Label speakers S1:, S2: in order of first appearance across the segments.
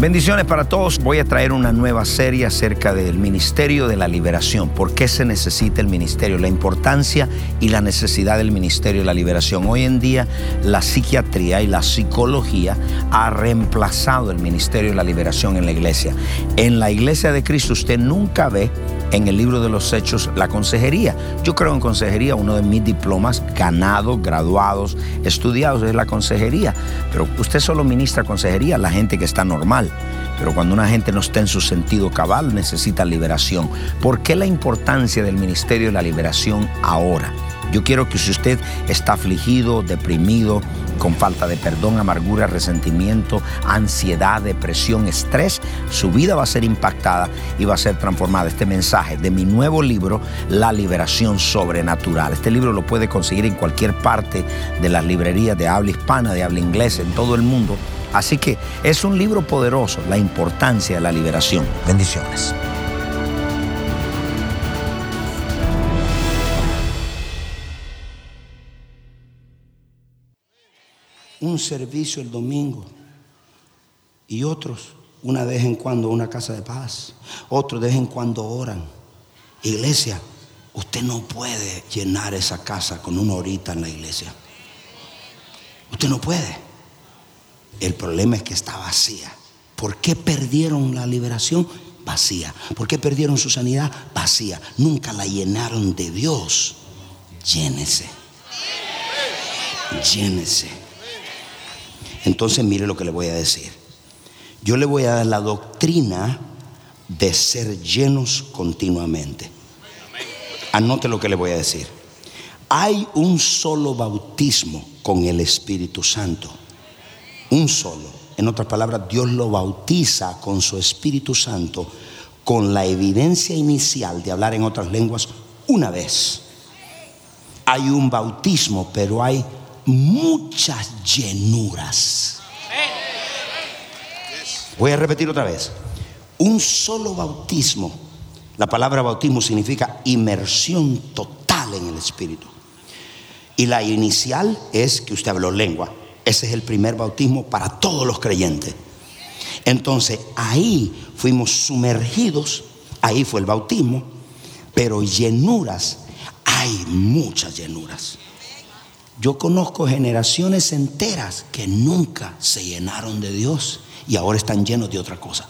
S1: Bendiciones para todos. Voy a traer una nueva serie acerca del Ministerio de la Liberación. ¿Por qué se necesita el ministerio? La importancia y la necesidad del Ministerio de la Liberación. Hoy en día la psiquiatría y la psicología ha reemplazado el Ministerio de la Liberación en la iglesia. En la iglesia de Cristo usted nunca ve en el libro de los hechos la consejería. Yo creo en consejería, uno de mis diplomas ganados, graduados, estudiados es la consejería. Pero usted solo ministra consejería a la gente que está normal. Pero cuando una gente no está en su sentido cabal, necesita liberación. ¿Por qué la importancia del ministerio de la liberación ahora? Yo quiero que si usted está afligido, deprimido, con falta de perdón, amargura, resentimiento, ansiedad, depresión, estrés, su vida va a ser impactada y va a ser transformada. Este mensaje de mi nuevo libro, La Liberación Sobrenatural. Este libro lo puede conseguir en cualquier parte de las librerías de habla hispana, de habla inglesa, en todo el mundo. Así que es un libro poderoso, la importancia de la liberación. Bendiciones.
S2: un servicio el domingo y otros una vez en cuando una casa de paz, otros de vez en cuando oran. Iglesia, usted no puede llenar esa casa con una horita en la iglesia. Usted no puede. El problema es que está vacía. ¿Por qué perdieron la liberación? Vacía. ¿Por qué perdieron su sanidad? Vacía. Nunca la llenaron de Dios. Llénese. Llénese. Entonces mire lo que le voy a decir. Yo le voy a dar la doctrina de ser llenos continuamente. Anote lo que le voy a decir. Hay un solo bautismo con el Espíritu Santo. Un solo. En otras palabras, Dios lo bautiza con su Espíritu Santo con la evidencia inicial de hablar en otras lenguas una vez. Hay un bautismo, pero hay muchas llenuras. Voy a repetir otra vez. Un solo bautismo. La palabra bautismo significa inmersión total en el Espíritu. Y la inicial es que usted habló lengua. Ese es el primer bautismo para todos los creyentes. Entonces ahí fuimos sumergidos, ahí fue el bautismo, pero llenuras, hay muchas llenuras. Yo conozco generaciones enteras que nunca se llenaron de Dios y ahora están llenos de otra cosa.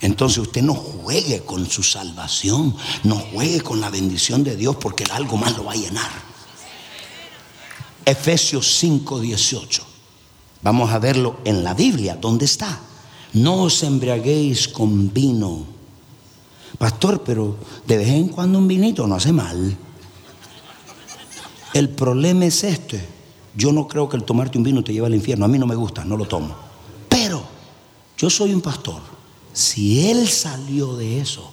S2: Entonces usted no juegue con su salvación, no juegue con la bendición de Dios porque algo más lo va a llenar. Efesios 5:18. Vamos a verlo en la Biblia. ¿Dónde está? No os embriaguéis con vino. Pastor, pero de vez en cuando un vinito no hace mal. El problema es este. Yo no creo que el tomarte un vino te lleve al infierno. A mí no me gusta, no lo tomo. Pero yo soy un pastor. Si él salió de eso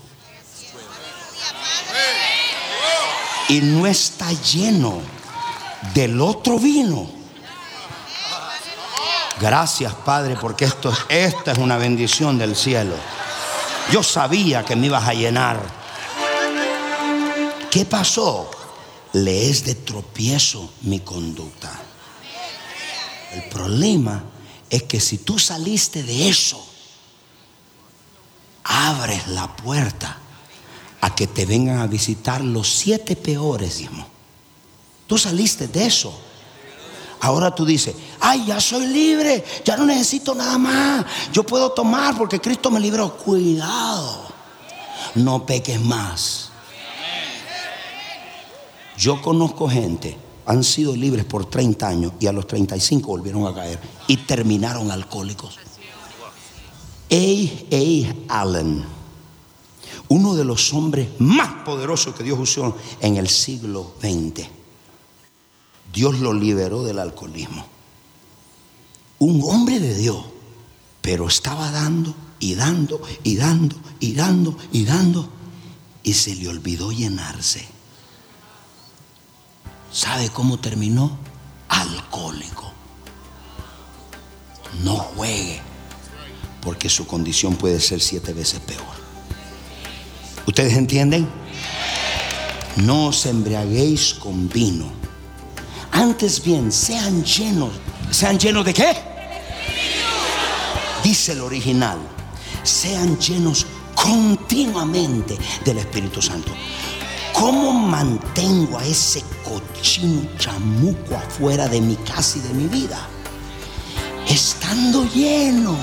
S2: y no está lleno del otro vino. Gracias, Padre, porque esto, esta es una bendición del cielo. Yo sabía que me ibas a llenar. ¿Qué pasó? le es de tropiezo mi conducta. El problema es que si tú saliste de eso, abres la puerta a que te vengan a visitar los siete peores, digamos. Tú saliste de eso. Ahora tú dices, ay, ya soy libre, ya no necesito nada más. Yo puedo tomar porque Cristo me libró. Cuidado. no peques más. Yo conozco gente, han sido libres por 30 años y a los 35 volvieron a caer y terminaron alcohólicos. A. A. Allen, uno de los hombres más poderosos que Dios usó en el siglo XX. Dios lo liberó del alcoholismo. Un hombre de Dios, pero estaba dando y dando y dando y dando y dando y se le olvidó llenarse. ¿Sabe cómo terminó? Alcohólico. No juegue, porque su condición puede ser siete veces peor. ¿Ustedes entienden? No os embriaguéis con vino. Antes bien, sean llenos. ¿Sean llenos de qué? Dice el original. Sean llenos continuamente del Espíritu Santo. ¿Cómo mantengo a ese cochino chamuco afuera de mi casa y de mi vida? Estando lleno.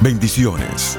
S3: Bendiciones.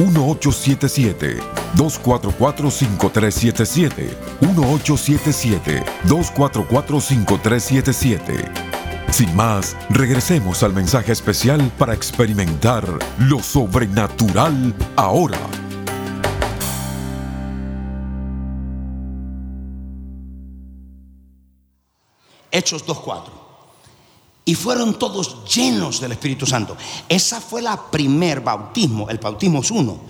S3: 1877-244-5377. 1877-244-5377. Sin más, regresemos al mensaje especial para experimentar lo sobrenatural ahora.
S2: Hechos 2.4 y fueron todos llenos del Espíritu Santo. Esa fue la primer bautismo, el bautismo es uno.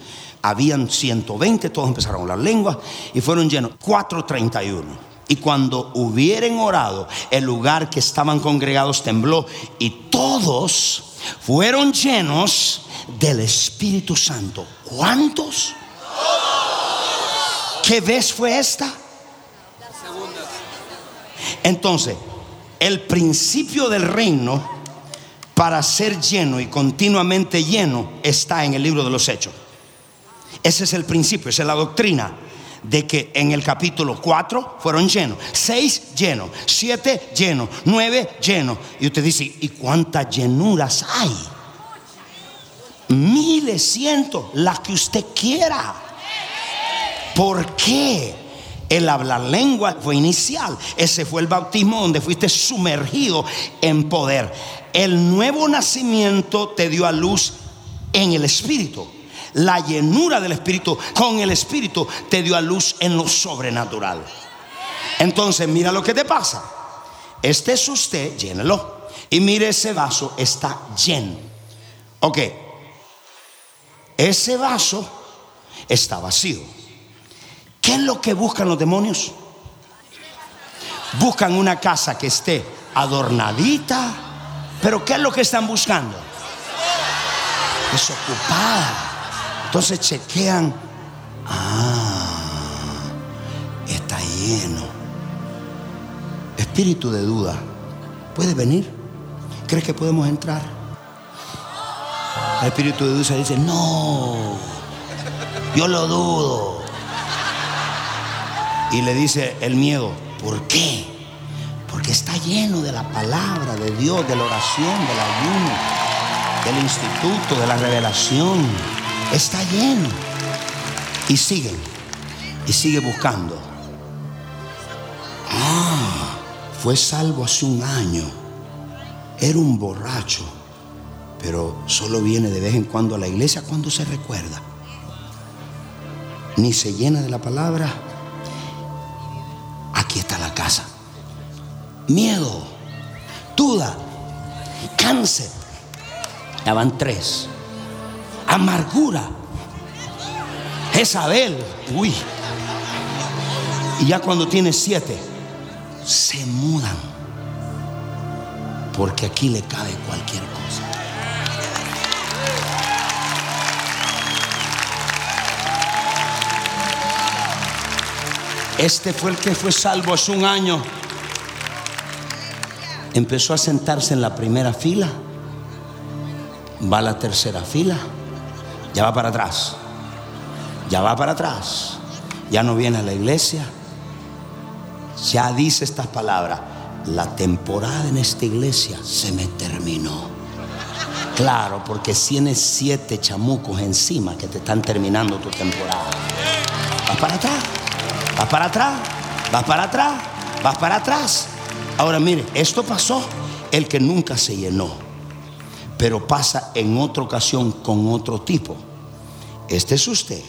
S2: Habían 120, todos empezaron las lenguas y fueron llenos. 431. Y cuando hubieren orado, el lugar que estaban congregados tembló y todos fueron llenos del Espíritu Santo. ¿Cuántos? ¿Qué vez fue esta? Entonces, el principio del reino para ser lleno y continuamente lleno está en el libro de los hechos. Ese es el principio, esa es la doctrina de que en el capítulo 4 fueron llenos, 6 llenos, 7 llenos, 9 llenos. Y usted dice, ¿y cuántas llenuras hay? Miles, cientos, las que usted quiera. ¿Por qué? El hablar lengua fue inicial. Ese fue el bautismo donde fuiste sumergido en poder. El nuevo nacimiento te dio a luz en el Espíritu. La llenura del Espíritu con el Espíritu te dio a luz en lo sobrenatural. Entonces, mira lo que te pasa. Este es usted, llénelo. Y mire ese vaso, está lleno. Ok. Ese vaso está vacío. ¿Qué es lo que buscan los demonios? Buscan una casa que esté adornadita, pero ¿qué es lo que están buscando? Desocupada. Entonces chequean, ah, está lleno. Espíritu de duda, ¿puede venir? ¿Crees que podemos entrar? El espíritu de duda dice, no, yo lo dudo. Y le dice el miedo, ¿por qué? Porque está lleno de la palabra de Dios, de la oración, del ayuno, del instituto, de la revelación. Está lleno. Y sigue, y sigue buscando. Ah, fue salvo hace un año. Era un borracho, pero solo viene de vez en cuando a la iglesia cuando se recuerda. Ni se llena de la palabra, Miedo, duda, cáncer. Ya van tres. Amargura. Jezabel. Uy. Y ya cuando tiene siete, se mudan. porque aquí le cabe cualquier cosa. Este fue el que fue salvo hace un año. Empezó a sentarse en la primera fila. Va a la tercera fila. Ya va para atrás. Ya va para atrás. Ya no viene a la iglesia. Ya dice estas palabras. La temporada en esta iglesia se me terminó. Claro, porque tienes siete chamucos encima que te están terminando tu temporada. Va para atrás. Vas para atrás, vas para atrás, vas para atrás. Ahora mire, esto pasó el que nunca se llenó, pero pasa en otra ocasión con otro tipo. Este es usted.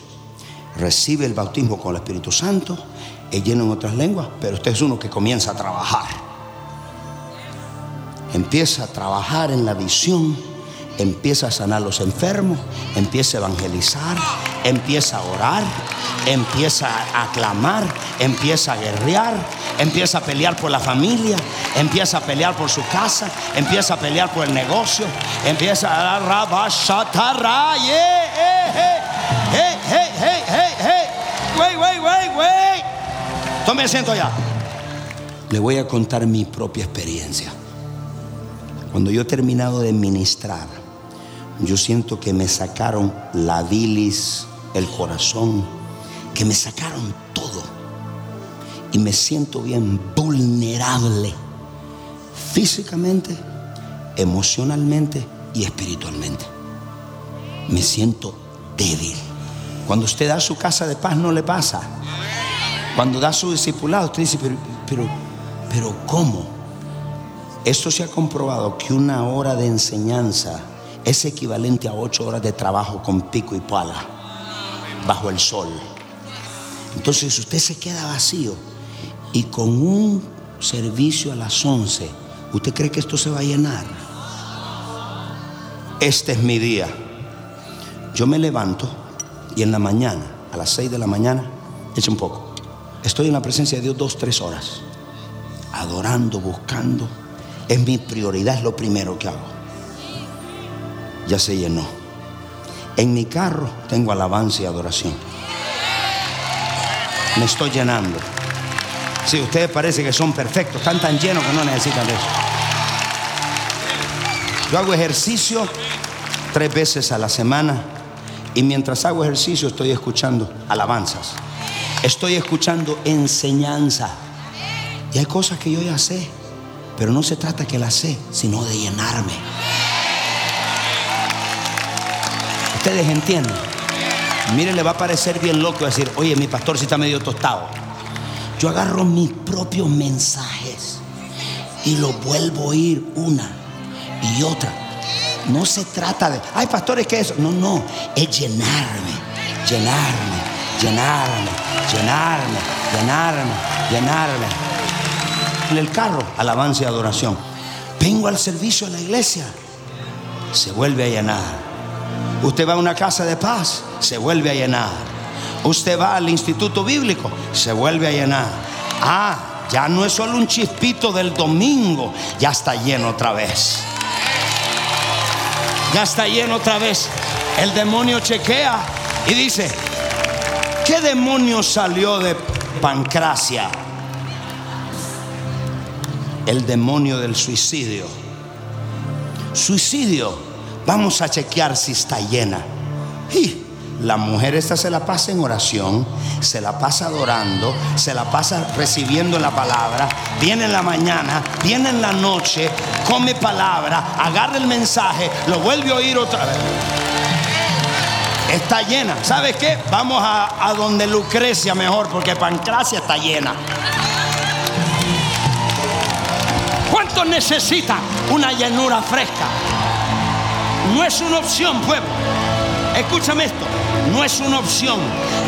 S2: Recibe el bautismo con el Espíritu Santo, es lleno en otras lenguas, pero usted es uno que comienza a trabajar. Empieza a trabajar en la visión, empieza a sanar a los enfermos, empieza a evangelizar, empieza a orar, empieza a clamar, empieza a guerrear, empieza a pelear por la familia, empieza a pelear por su casa, empieza a pelear por el negocio, empieza a dar rabashatarra, hey, hey, hey, hey, hey, hey, wait, wait, wait, wait. Tome asiento ya. Le voy a contar mi propia experiencia. Cuando yo he terminado de ministrar, yo siento que me sacaron la bilis, el corazón, que me sacaron todo. Y me siento bien vulnerable, físicamente, emocionalmente y espiritualmente. Me siento débil. Cuando usted da su casa de paz no le pasa. Cuando da su discipulado, usted dice, pero, pero, pero ¿cómo? Esto se ha comprobado que una hora de enseñanza es equivalente a ocho horas de trabajo con pico y pala bajo el sol. Entonces usted se queda vacío y con un servicio a las 11, ¿usted cree que esto se va a llenar? Este es mi día. Yo me levanto y en la mañana, a las 6 de la mañana, echa un poco. Estoy en la presencia de Dios dos, tres horas, adorando, buscando. Es mi prioridad, es lo primero que hago. Ya se llenó. En mi carro tengo alabanza y adoración. Me estoy llenando. Si ustedes parece que son perfectos, están tan llenos que no necesitan eso. Yo hago ejercicio tres veces a la semana y mientras hago ejercicio estoy escuchando alabanzas. Estoy escuchando enseñanza. Y hay cosas que yo ya sé, pero no se trata que las sé, sino de llenarme. Ustedes entienden. Mire, le va a parecer bien loco decir, oye, mi pastor si está medio tostado. Yo agarro mis propios mensajes y los vuelvo a oír una y otra. No se trata de, ay, pastores, ¿qué es eso? No, no, es llenarme, llenarme, llenarme, llenarme, llenarme, llenarme. En el carro, alabanza y adoración. Vengo al servicio de la iglesia, se vuelve a llenar. Usted va a una casa de paz, se vuelve a llenar. Usted va al instituto bíblico, se vuelve a llenar. Ah, ya no es solo un chispito del domingo, ya está lleno otra vez. Ya está lleno otra vez. El demonio chequea y dice, ¿qué demonio salió de Pancracia? El demonio del suicidio. Suicidio Vamos a chequear si está llena. Y la mujer esta se la pasa en oración, se la pasa adorando, se la pasa recibiendo la palabra, viene en la mañana, viene en la noche, come palabra, agarra el mensaje, lo vuelve a oír otra vez. Está llena. ¿Sabes qué? Vamos a, a donde Lucrecia mejor, porque Pancracia está llena. ¿Cuántos necesitan una llenura fresca? No es una opción, pueblo. Escúchame esto. No es una opción,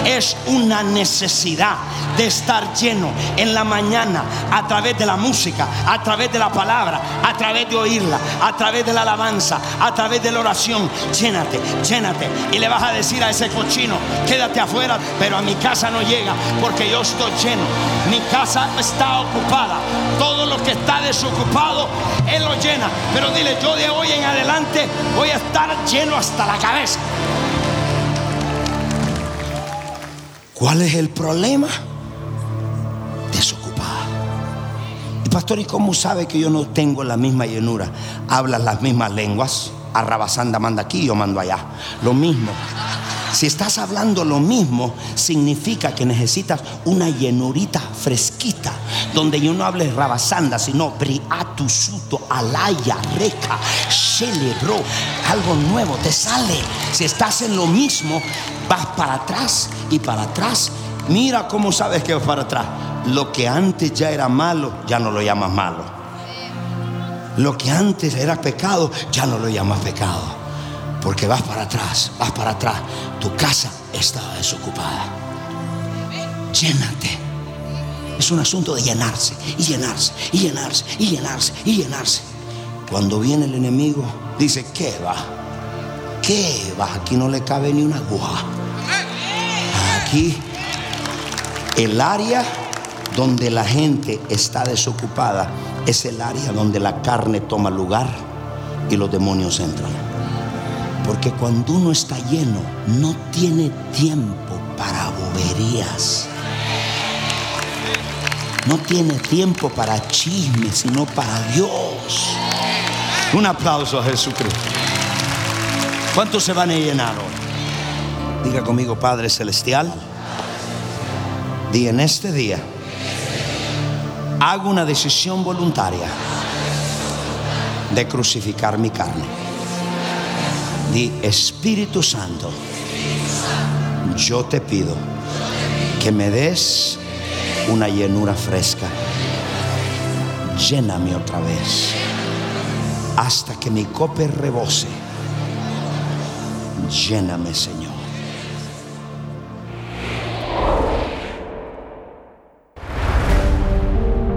S2: es una necesidad de estar lleno en la mañana a través de la música, a través de la palabra, a través de oírla, a través de la alabanza, a través de la oración. Llénate, llénate. Y le vas a decir a ese cochino, quédate afuera, pero a mi casa no llega porque yo estoy lleno. Mi casa está ocupada. Todo lo que está desocupado, Él lo llena. Pero dile, yo de hoy en adelante voy a estar lleno hasta la cabeza. ¿Cuál es el problema? Desocupada. Y pastor, ¿y cómo sabe que yo no tengo la misma llenura? ¿Hablas las mismas lenguas? Arrabasanda manda aquí, yo mando allá. Lo mismo. Si estás hablando lo mismo, significa que necesitas una llenurita fresquita, donde yo no hable rabasanda, sino briatu, suto, alaya, reca, bro, algo nuevo te sale. Si estás en lo mismo, vas para atrás y para atrás. Mira cómo sabes que vas para atrás. Lo que antes ya era malo, ya no lo llamas malo. Lo que antes era pecado, ya no lo llamas pecado. Porque vas para atrás, vas para atrás. Tu casa estaba desocupada. Llénate. Es un asunto de llenarse y llenarse y llenarse y llenarse y llenarse. Cuando viene el enemigo, dice, ¿qué va? ¿Qué va? Aquí no le cabe ni una aguja. Aquí, el área donde la gente está desocupada es el área donde la carne toma lugar y los demonios entran. Porque cuando uno está lleno, no tiene tiempo para boberías. No tiene tiempo para chismes, sino para Dios. Un aplauso a Jesucristo. ¿Cuántos se van a llenar hoy? Diga conmigo, Padre Celestial. Di en este día, hago una decisión voluntaria de crucificar mi carne Di Espíritu Santo, yo te pido que me des una llenura fresca. Lléname otra vez hasta que mi copa rebose. Lléname, Señor.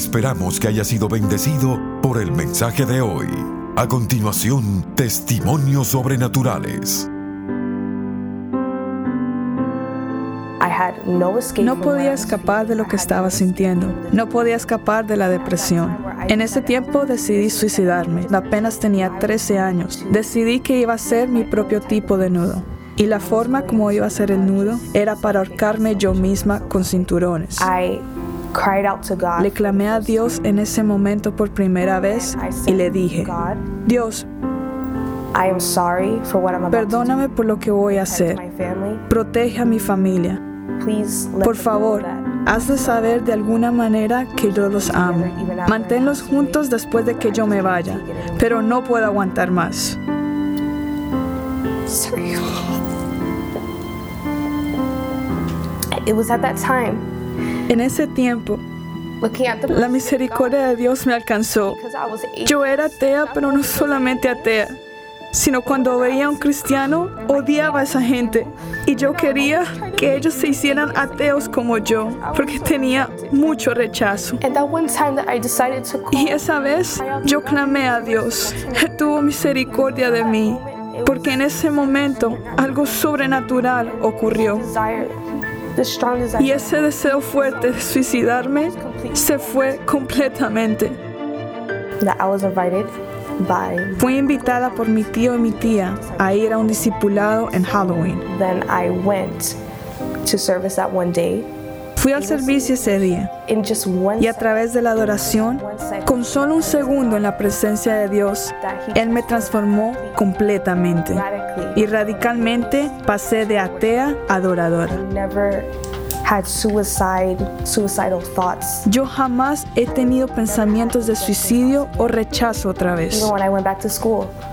S3: Esperamos que haya sido bendecido por el mensaje de hoy. A continuación, testimonios sobrenaturales.
S4: No podía escapar de lo que estaba sintiendo. No podía escapar de la depresión. En ese tiempo decidí suicidarme. Apenas tenía 13 años. Decidí que iba a ser mi propio tipo de nudo. Y la forma como iba a ser el nudo era para ahorcarme yo misma con cinturones. Le clamé a Dios en ese momento por primera vez y le dije, Dios, perdóname por lo que voy a hacer. Protege a mi familia. Por favor, haz de saber de alguna manera que yo los amo. Manténlos juntos después de que yo me vaya, pero no puedo aguantar más. It was at that time en ese tiempo La misericordia de Dios me alcanzó. Yo era atea, pero no solamente atea, sino cuando veía a un cristiano, odiaba a esa gente. Y yo quería que ellos se hicieran ateos como yo, porque tenía mucho rechazo. Y esa vez yo clamé a Dios. Él tuvo misericordia de mí, porque en ese momento algo sobrenatural ocurrió. Y ese deseo fuerte de suicidarme se fue completamente. Fui invitada por mi tío y mi tía a ir a un discipulado en Halloween.
S5: Then I went to service that one day.
S4: Fui al servicio ese día y a través de la adoración, con solo un segundo en la presencia de Dios, Él me transformó completamente y radicalmente pasé de atea a adoradora.
S5: never had suicide, suicidal thoughts.
S4: Yo jamás he tenido pensamientos de suicidio o rechazo otra vez.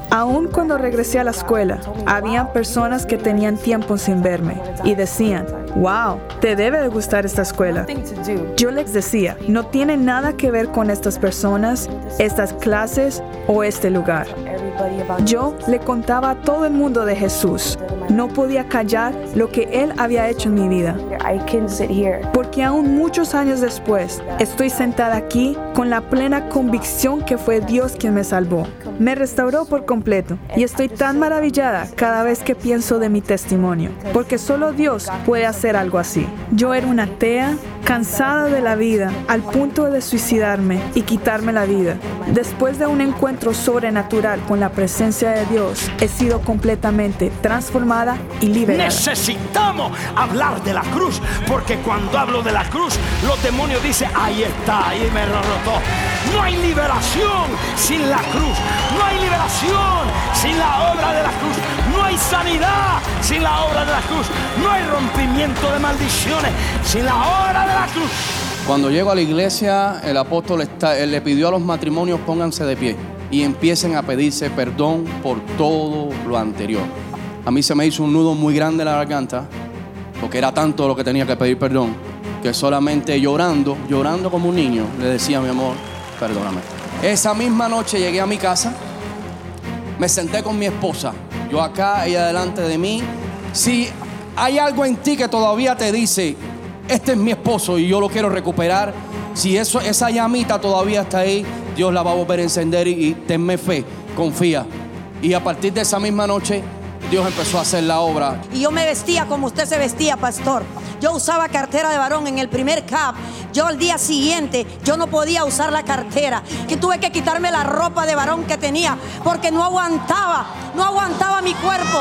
S4: Aún cuando regresé a la escuela, había personas que tenían tiempo sin verme y decían, wow, te debe de gustar esta escuela. Yo les decía, no tiene nada que ver con estas personas, estas clases o este lugar. Yo le contaba a todo el mundo de Jesús. No podía callar lo que Él había hecho en mi vida. Porque aún muchos años después, estoy sentada aquí con la plena convicción que fue Dios quien me salvó. Me restauró por completo y estoy tan maravillada cada vez que pienso de mi testimonio, porque solo Dios puede hacer algo así. Yo era una atea, cansada de la vida, al punto de suicidarme y quitarme la vida. Después de un encuentro sobrenatural con la presencia de Dios, he sido completamente transformada y liberada.
S6: Necesitamos hablar de la cruz, porque cuando hablo de la cruz, los demonios dicen, ahí está, ahí me rotó. No hay liberación sin la cruz, no hay liberación sin la obra de la cruz, no hay sanidad sin la obra de la cruz, no hay rompimiento de maldiciones sin la obra de la cruz.
S7: Cuando llego a la iglesia, el apóstol está- él le pidió a los matrimonios pónganse de pie y empiecen a pedirse perdón por todo lo anterior. A mí se me hizo un nudo muy grande en la garganta, porque era tanto lo que tenía que pedir perdón, que solamente llorando, llorando como un niño, le decía mi amor, perdóname. Esa misma noche llegué a mi casa, me senté con mi esposa, yo acá, ella delante de mí. Si hay algo en ti que todavía te dice, este es mi esposo y yo lo quiero recuperar, si eso, esa llamita todavía está ahí, Dios la va a volver a encender y, y tenme fe, confía. Y a partir de esa misma noche, Dios empezó a hacer la obra.
S8: Y yo me vestía como usted se vestía, pastor. Yo usaba cartera de varón en el primer cap. Yo al día siguiente, yo no podía usar la cartera. Que tuve que quitarme la ropa de varón que tenía porque no aguantaba, no aguantaba mi cuerpo.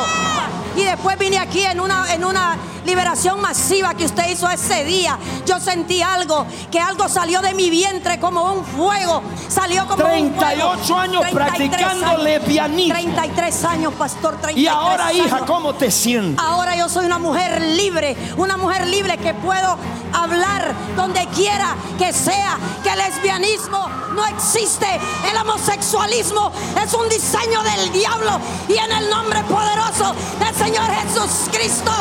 S8: Y después vine aquí en una, en una liberación masiva que usted hizo ese día. Yo sentí algo, que algo salió de mi vientre como un fuego. Salió como un fuego.
S6: 38 años
S8: 33
S6: practicando
S8: años.
S6: lesbianismo.
S8: 33 años, pastor. 33
S6: Y ahora, hija. ¿cómo te sientes?
S8: Ahora yo soy una mujer libre, una mujer libre que puedo hablar donde quiera que sea, que el lesbianismo no existe, el homosexualismo es un diseño del diablo y en el nombre poderoso del Señor Jesús Cristo,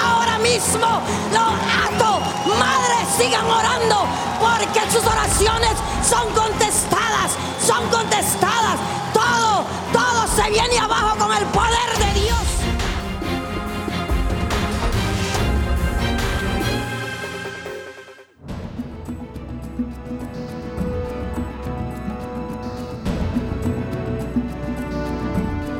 S8: ahora mismo lo ato. Madres, sigan orando porque sus oraciones son contestadas, son contestadas. Todo, todo se viene abajo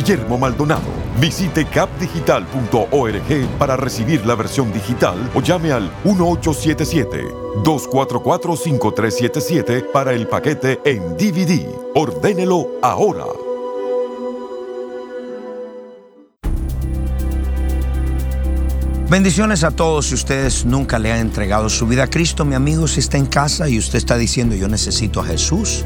S3: Guillermo Maldonado. Visite capdigital.org para recibir la versión digital o llame al 1877-244-5377 para el paquete en DVD. Ordénelo ahora.
S2: Bendiciones a todos si ustedes nunca le han entregado su vida a Cristo, mi amigo, si está en casa y usted está diciendo yo necesito a Jesús,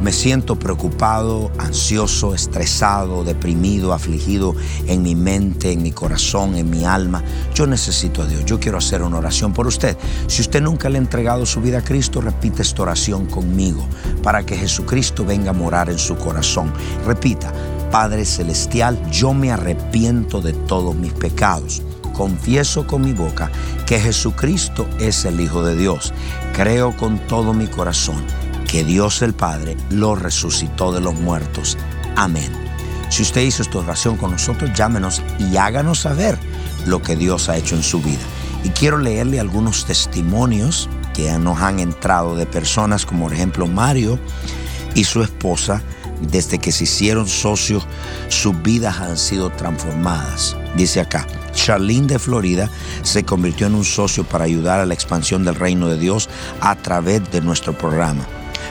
S2: me siento preocupado, ansioso, estresado, deprimido, afligido en mi mente, en mi corazón, en mi alma. Yo necesito a Dios. Yo quiero hacer una oración por usted. Si usted nunca le ha entregado su vida a Cristo, repite esta oración conmigo para que Jesucristo venga a morar en su corazón. Repita, Padre Celestial, yo me arrepiento de todos mis pecados confieso con mi boca que Jesucristo es el Hijo de Dios. Creo con todo mi corazón que Dios el Padre lo resucitó de los muertos. Amén. Si usted hizo esta oración con nosotros, llámenos y háganos saber lo que Dios ha hecho en su vida. Y quiero leerle algunos testimonios que nos han entrado de personas como por ejemplo Mario y su esposa. Desde que se hicieron socios, sus vidas han sido transformadas. Dice acá, Charlene de Florida se convirtió en un socio para ayudar a la expansión del reino de Dios a través de nuestro programa.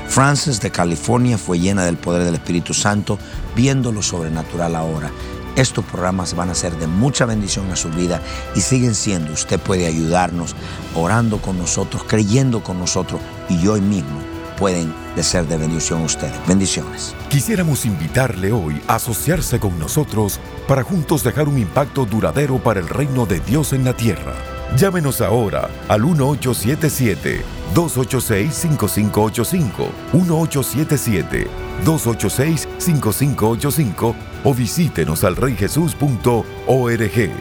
S2: Frances de California fue llena del poder del Espíritu Santo viendo lo sobrenatural ahora. Estos programas van a ser de mucha bendición a su vida y siguen siendo. Usted puede ayudarnos orando con nosotros, creyendo con nosotros y hoy mismo pueden de ser de bendición a ustedes. Bendiciones.
S3: Quisiéramos invitarle hoy a asociarse con nosotros para juntos dejar un impacto duradero para el reino de Dios en la tierra. Llámenos ahora al 1877-286-5585, 1877-286-5585 o visítenos al reyjesus.org.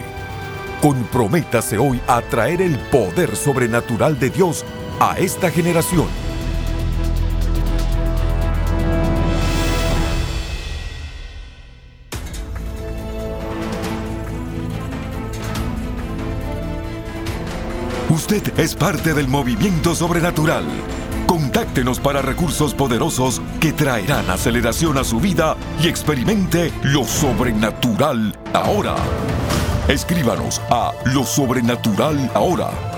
S3: Comprométase hoy a traer el poder sobrenatural de Dios a esta generación. Usted es parte del movimiento sobrenatural. Contáctenos para recursos poderosos que traerán aceleración a su vida y experimente lo sobrenatural ahora. Escríbanos a lo sobrenatural ahora.